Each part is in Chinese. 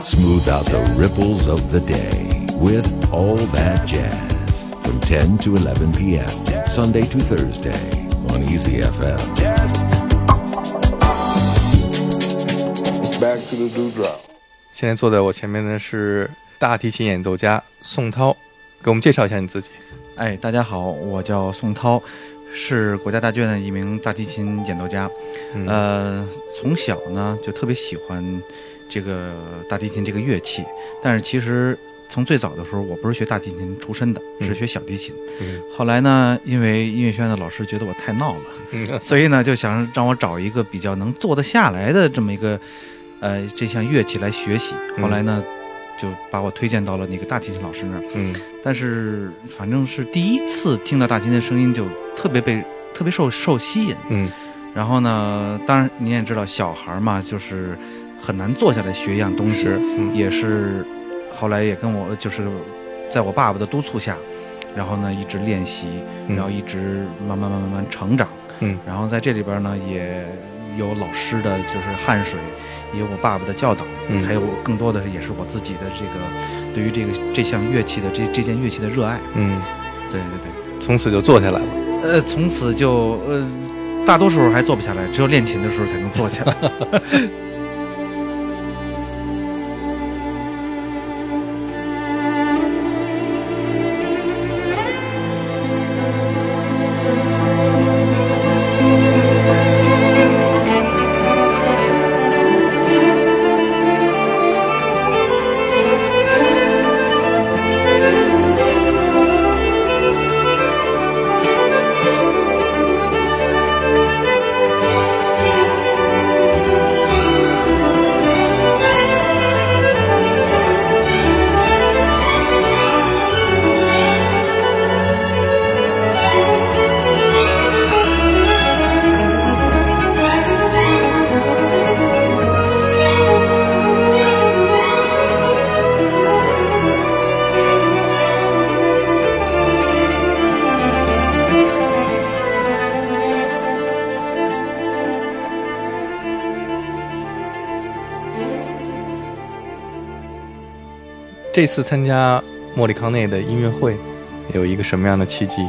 Smooth out the ripples of the day with All That Jazz from 10 to 11 p.m. Sunday to Thursday on Easy FM. Back to the dewdrop. 现在坐在我前面的是大提琴演奏家宋涛，给我们介绍一下你自己。哎，大家好，我叫宋涛，是国家大剧院的一名大提琴演奏家。嗯呃，从小呢就特别喜欢这个大提琴这个乐器，但是其实从最早的时候，我不是学大提琴出身的，嗯是学小提琴。嗯后来呢，因为音乐学院的老师觉得我太闹了，嗯所以呢就想让我找一个比较能坐得下来的这么一个呃这项乐器来学习。嗯后来呢，就把我推荐到了那个大提琴老师那儿。嗯但是反正是第一次听到大提琴的声音，就特别被特别受受吸引。嗯然后呢，当然您也知道，小孩嘛，就是很难坐下来学一样东西，嗯也是后来也跟我就是在我爸爸的督促下，然后呢一直练习，嗯然后一直慢慢慢慢慢慢成长。嗯然后在这里边呢，也有老师的就是汗水，也有我爸爸的教导，嗯还有更多的也是我自己的这个对于这个这项乐器的这这件乐器的热爱。嗯，对对对，从此就坐下来了。呃，从此就呃，大多数时候还坐不下来，只有练琴的时候才能坐下来。这次参加莫里康内的音乐会，有一个什么样的契机？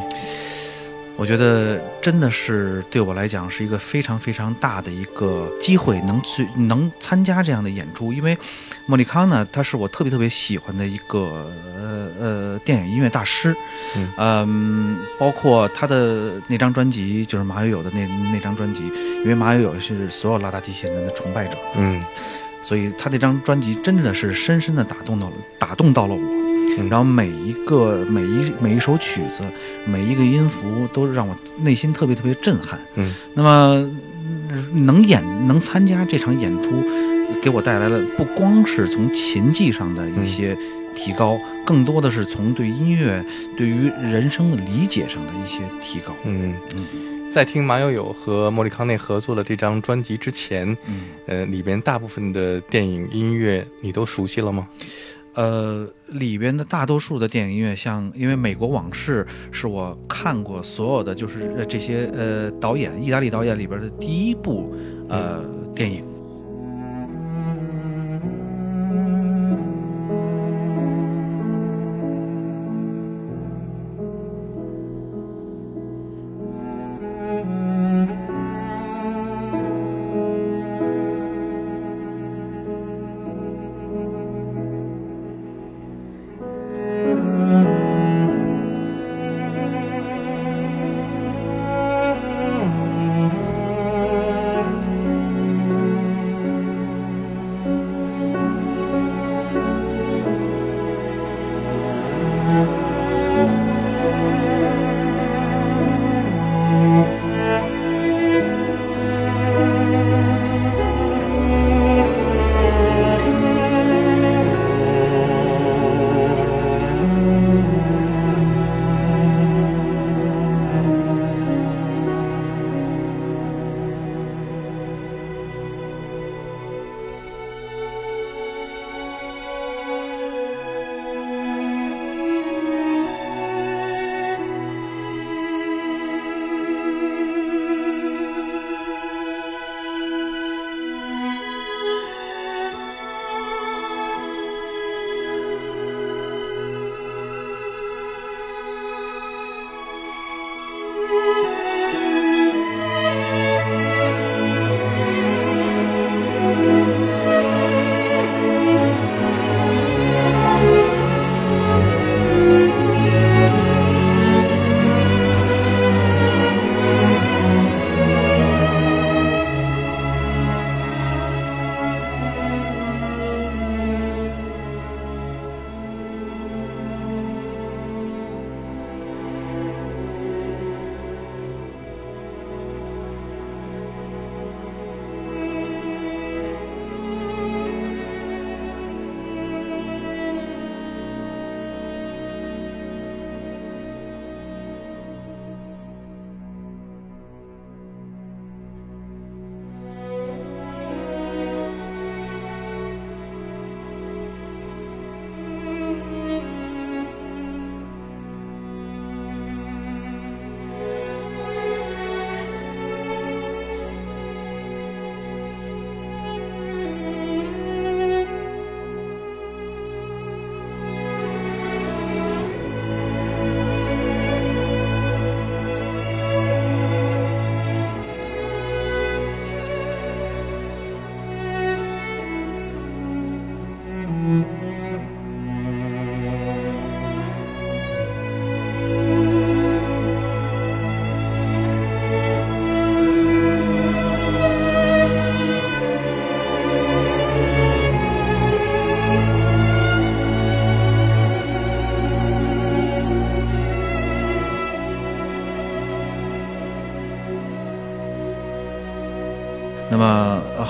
我觉得真的是对我来讲是一个非常非常大的一个机会，能去能参加这样的演出。因为莫里康呢，他是我特别特别喜欢的一个呃呃电影音乐大师，嗯嗯包括他的那张专辑，就是马友友的那那张专辑，因为马友友是所有拉大提琴人的崇拜者，嗯所以他这张专辑真的是深深的打动到了打动到了我。嗯然后每一个每一每一首曲子，每一个音符都让我内心特别特别震撼。嗯那么嗯能演能参加这场演出，给我带来了不光是从琴技上的一些提高，更多的是从对音乐、对于人生的理解上的一些提高。嗯嗯在听马友友和莫里康内合作的这张专辑之前，嗯，呃，里边大部分的电影音乐你都熟悉了吗？呃，里边的大多数的电影音乐，像因为《美国往事》是我看过所有的就是呃这些呃导演意大利导演里边的第一部呃电影。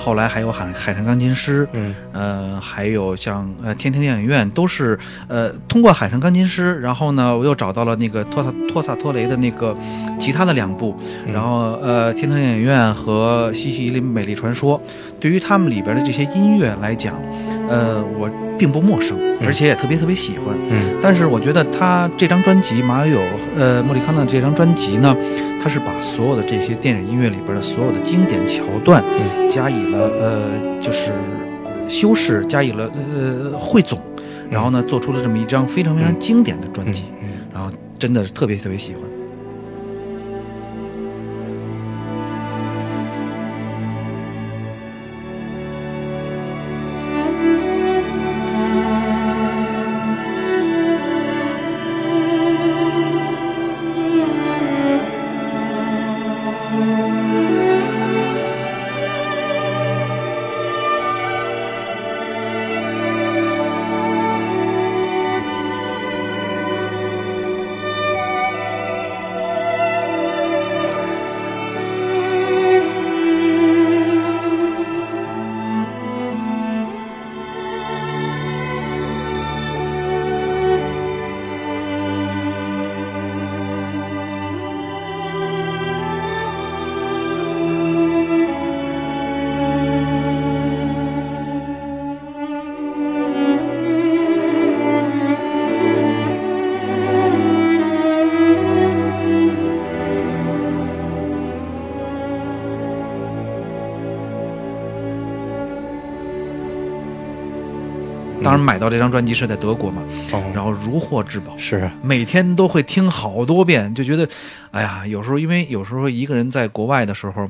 后来还有海海上钢琴师，嗯。呃，还有像呃天庭电影院，都是呃通过海上钢琴师，然后呢，我又找到了那个托萨托萨托雷的那个其他的两部，嗯。然后呃天堂电影院和西西里美丽传说，对于他们里边的这些音乐来讲，呃，我并不陌生，而且也特别特别喜欢。嗯。但是我觉得他这张专辑马友友呃莫里康纳这张专辑呢，他是把所有的这些电影音乐里边的所有的经典桥段，嗯。加以了呃就是修饰，加以了呃汇总，然后呢做出了这么一张非常非常经典的专嗯辑，嗯。然后真的是特别特别喜欢。当时买到这张专辑是在德国嘛，哦，然后如获至宝。是。啊每天都会听好多遍，就觉得，哎呀，有时候因为有时候一个人在国外的时候，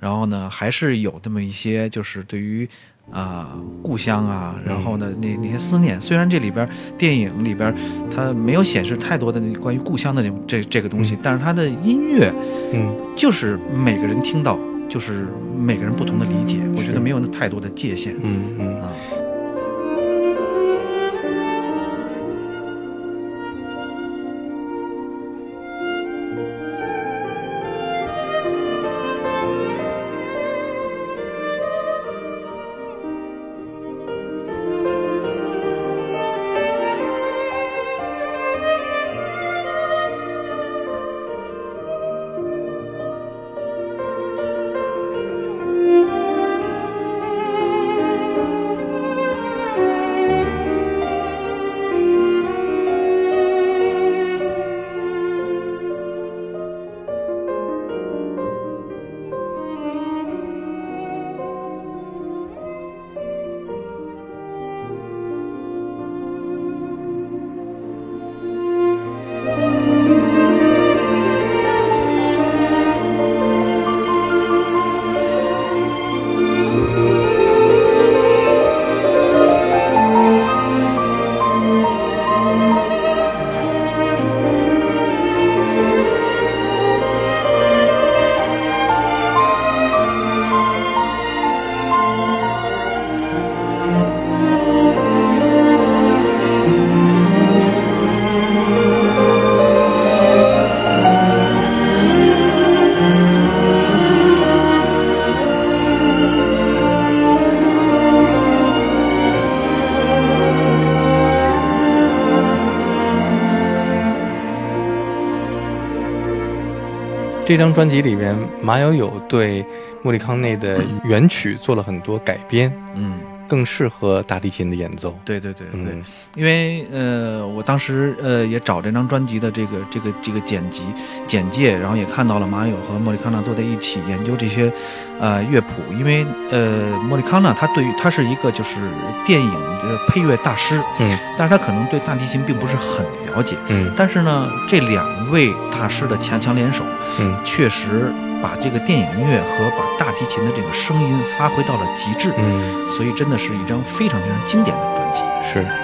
然后呢，还是有这么一些就是对于啊、故乡啊，然后呢那那些思念。虽然这里边电影里边它没有显示太多的那关于故乡的这这这个东西，但是它的音乐嗯就是每个人听到就是每个人不同的理解，我觉得没有那太多的界限。嗯嗯。啊。这张专辑里面，马友友对莫里康内的原曲做了很多改编，嗯，更适合大提琴的演奏。对对对对。嗯因为呃，我当时呃也找这张专辑的这个这个这个剪辑简介，然后也看到了马友和莫里康纳坐在一起研究这些呃乐谱。因为呃莫里康纳他对于他是一个就是电影的配乐大师，嗯但是他可能对大提琴并不是很了解。嗯但是呢，这两位大师的强强联手，嗯确实把这个电影音乐和把大提琴的这个声音发挥到了极致，嗯，所以真的是一张非常非常经典的专辑。是。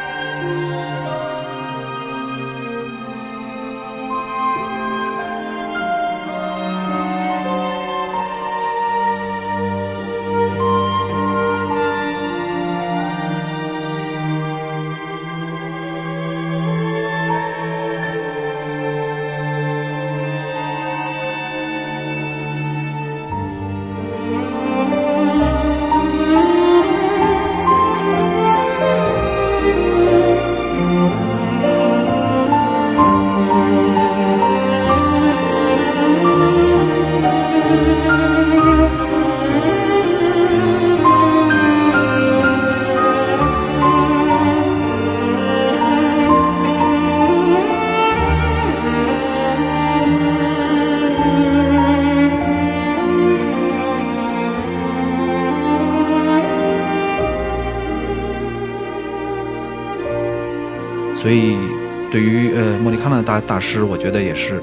大大师，我觉得也是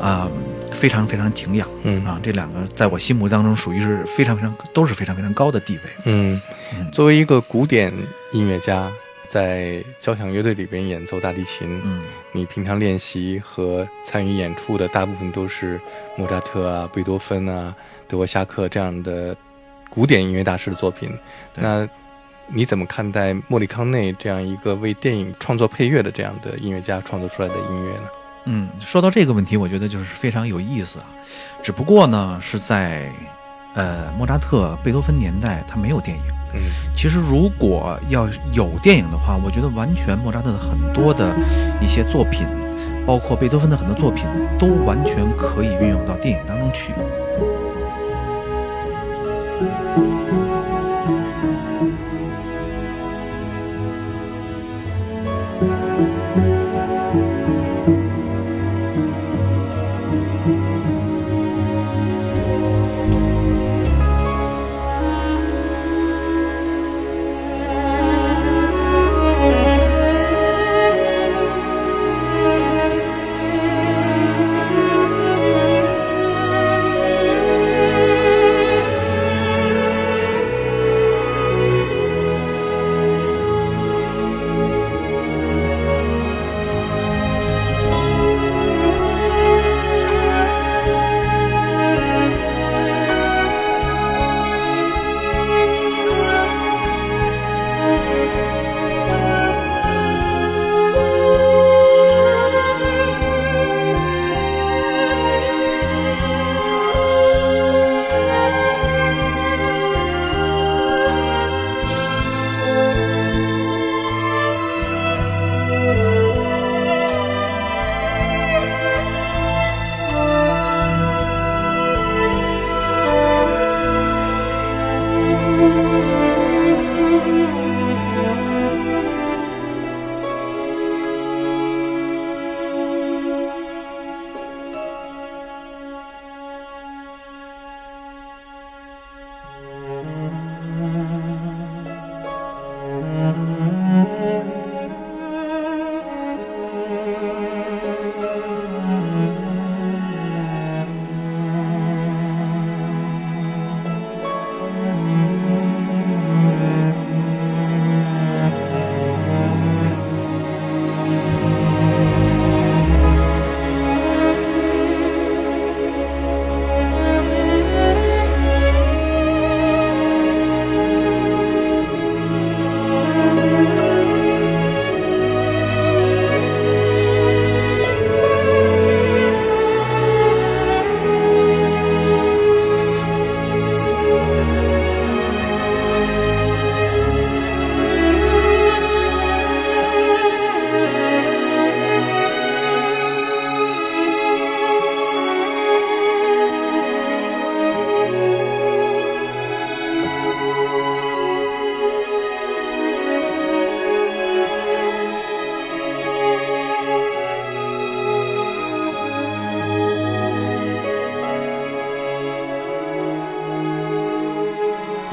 啊、非常非常敬仰嗯啊。这两个在我心目当中属于是非常非常都是非常非常高的地位。嗯嗯，作为一个古典音乐家，在交响乐队里边演奏大提琴，嗯你平常练习和参与演出的大部分都是莫扎特啊、贝多芬啊、德沃夏克这样的古典音乐大师的作品。那你怎么看待莫里康内这样一个为电影创作配乐的这样的音乐家创作出来的音乐呢？嗯，说到这个问题，我觉得就是非常有意思啊。只不过呢，是在呃莫扎特、贝多芬年代，他没有电影。嗯其实如果要有电影的话，我觉得完全莫扎特的很多的一些作品，包括贝多芬的很多作品，都完全可以运用到电影当中去。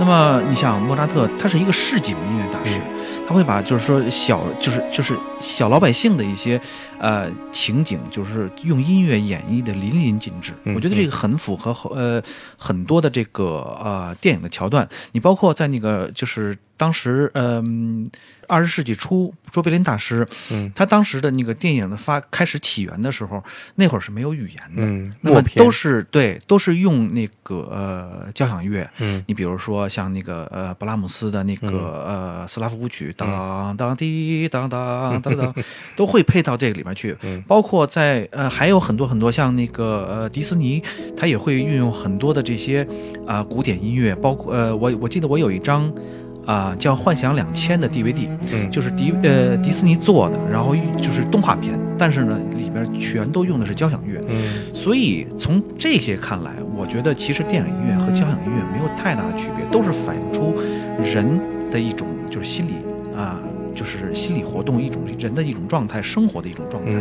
那么你想莫扎特，他是一个市井音乐大师，他会把就是说小就是就是小老百姓的一些呃情景，就是用音乐演绎的淋漓尽致。嗯我觉得这个很符合呃很多的这个呃电影的桥段。你包括在那个就是当时嗯二十世纪初，卓别林大师，嗯。他当时的那个电影的发开始起源的时候，那会儿是没有语言的。嗯，那么都是对，都是用那个呃交响乐，嗯。你比如说像那个呃布拉姆斯的那个、呃斯拉夫舞曲，当当滴当当当当，都会配到这个里面去。嗯。包括在呃还有很多很多像那个呃迪士尼，它也会运用很多的这些啊、古典音乐，包括呃我我记得我有一张啊、叫《幻想两千》的 DVD，嗯。就是迪呃迪士尼做的，然后就是动画片，但是呢里边全都用的是交响乐。嗯。所以从这些看来，我觉得其实电影音乐和交响音乐没有太大的区别，都是反映出人的一种就是心理啊、就是心理活动一种人的一种状态，生活的一种状态。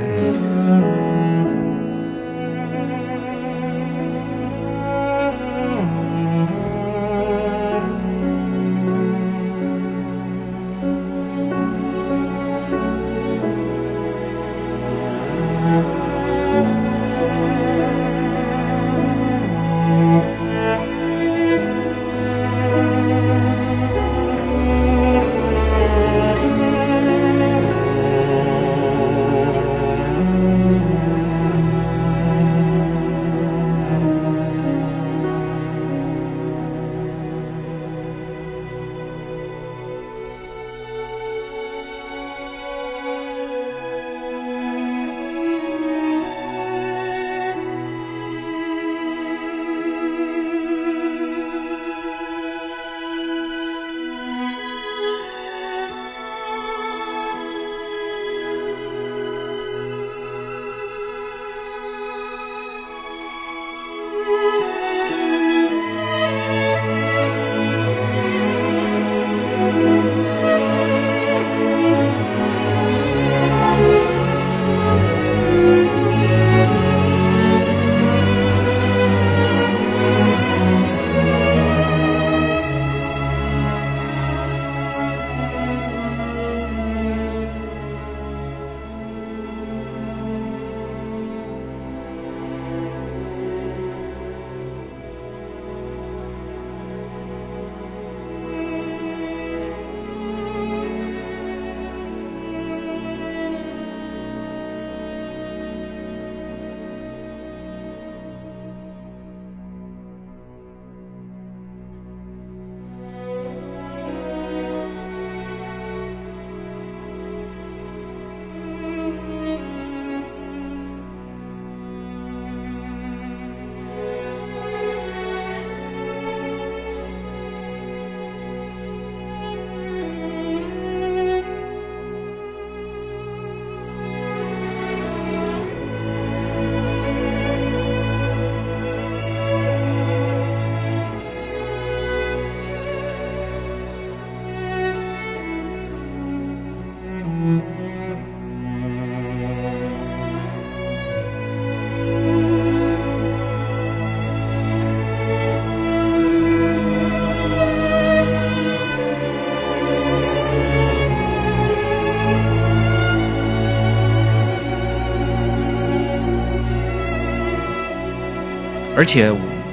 而且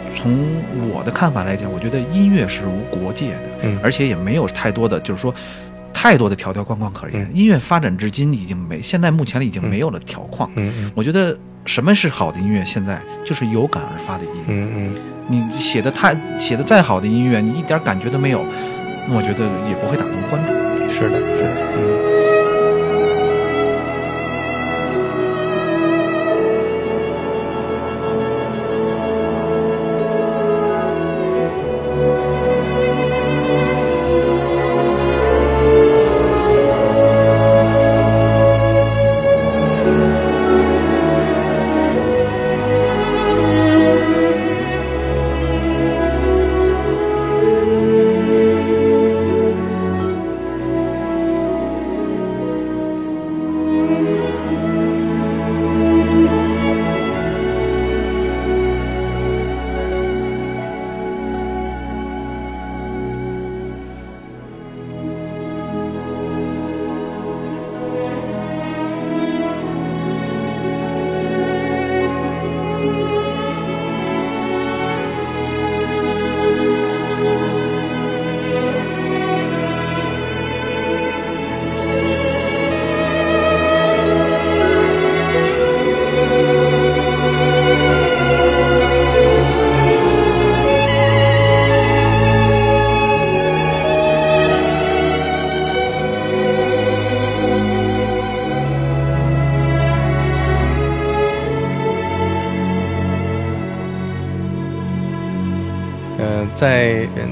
从我的看法来讲，我觉得音乐是无国界的，嗯而且也没有太多的，就是说。太多的条条框框可言，嗯音乐发展至今已经没，现在目前已经没有了条框。嗯嗯我觉得什么是好的音乐？现在就是有感而发的音乐。嗯嗯你写的太写的再好的音乐，你一点感觉都没有，我觉得也不会打动观众。是的，是的，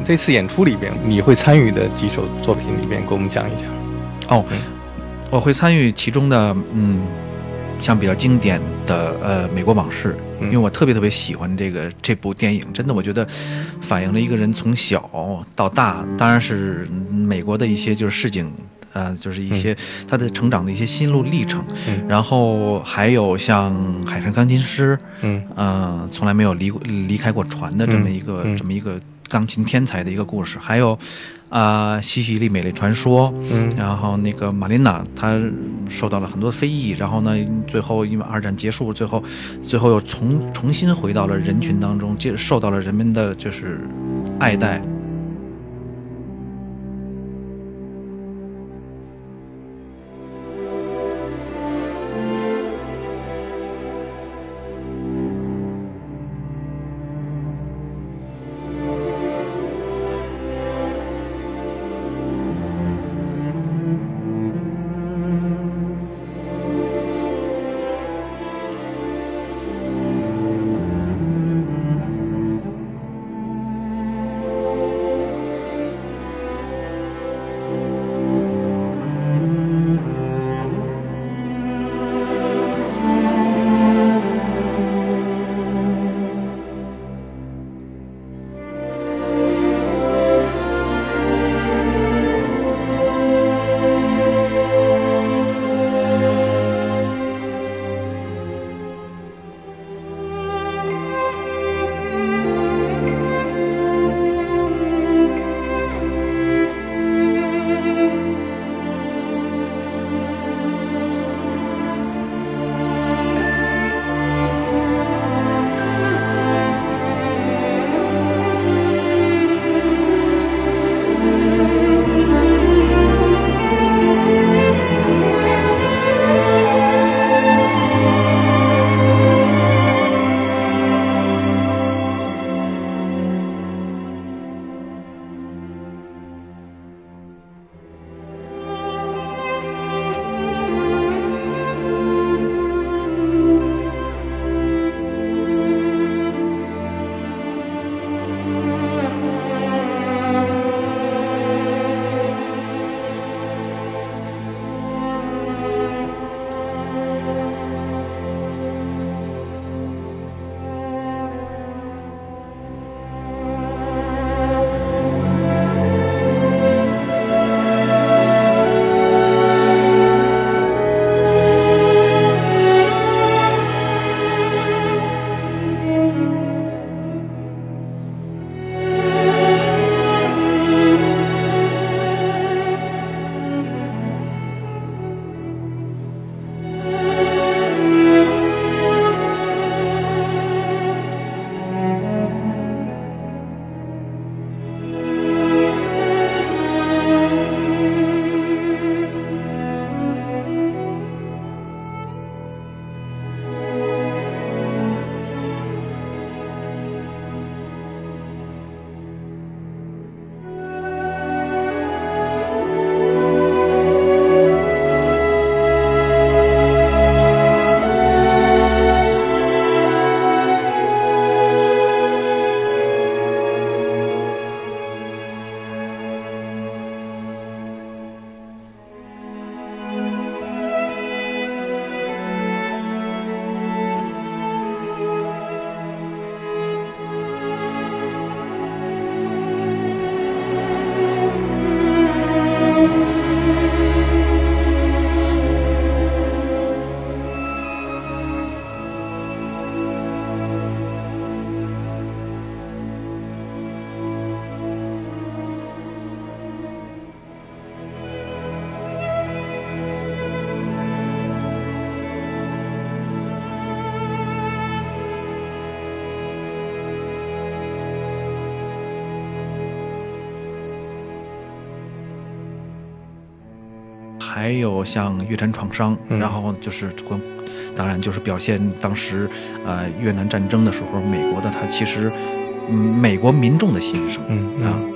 这次演出里边，你会参与的几首作品里边，给我们讲一讲。哦嗯，我会参与其中的，嗯，像比较经典的呃《美国往事》，嗯。因为我特别特别喜欢这个这部电影，真的我觉得反映了一个人从小到大，当然是嗯美国的一些就是市井。呃，就是一些他的成长的一些心路历程，嗯。然后还有像海上钢琴师，嗯。呃，从来没有离过离开过船的这么一个、嗯嗯。这么一个钢琴天才的一个故事，还有啊、西西里美丽传说，嗯然后那个玛琳娜她受到了很多非议，然后呢，最后因为二战结束，最后最后又重重新回到了人群当中，接受到了人们的就是爱戴。还有像越战创伤，嗯然后就是关，当然就是表现当时呃越南战争的时候，美国的他其实嗯美国民众的心声嗯啊。嗯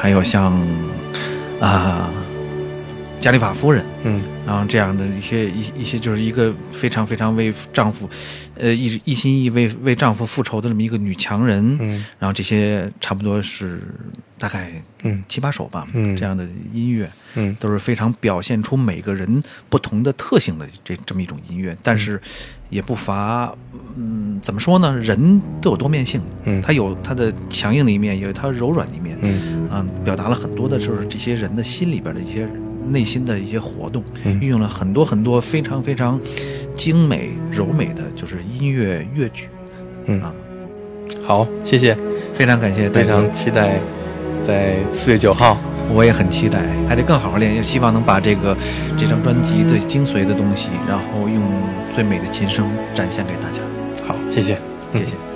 还有像啊加利法夫人，嗯。然后这样的一些一一些就是一个非常非常为丈夫，呃一一心一意为为丈夫复仇的这么一个女强人，嗯。然后这些差不多是大概嗯。七八首吧，嗯。这样的音乐嗯。都是非常表现出每个人不同的特性的这这么一种音乐，但是也不乏，嗯，怎么说呢？人都有多面性，嗯。他有他的强硬的一面，也有他柔软的一面，嗯。嗯，表达了很多的就是这些人的心里边的一些内心的一些活动，嗯。运用了很多很多非常非常精美柔美的就是音乐乐曲。嗯。啊，好，谢谢，非常感谢非，常期待在四月九号。我也很期待，还得更好好练，也希望能把这个这张专辑最精髓的东西，然后用最美的琴声展现给大家。好，谢谢，谢谢。